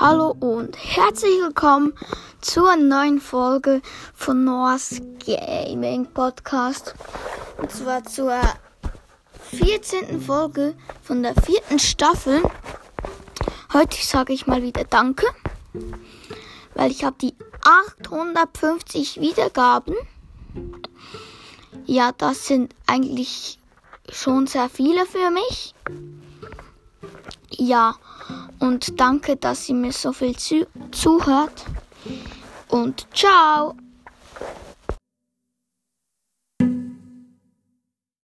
Hallo und herzlich willkommen zur neuen Folge von Noahs Gaming Podcast. Und zwar zur 14. Folge von der vierten Staffel. Heute sage ich mal wieder Danke, weil ich habe die 850 Wiedergaben. Ja, das sind eigentlich schon sehr viele für mich ja. Und danke, dass ihr mir so viel zuhört. Und ciao!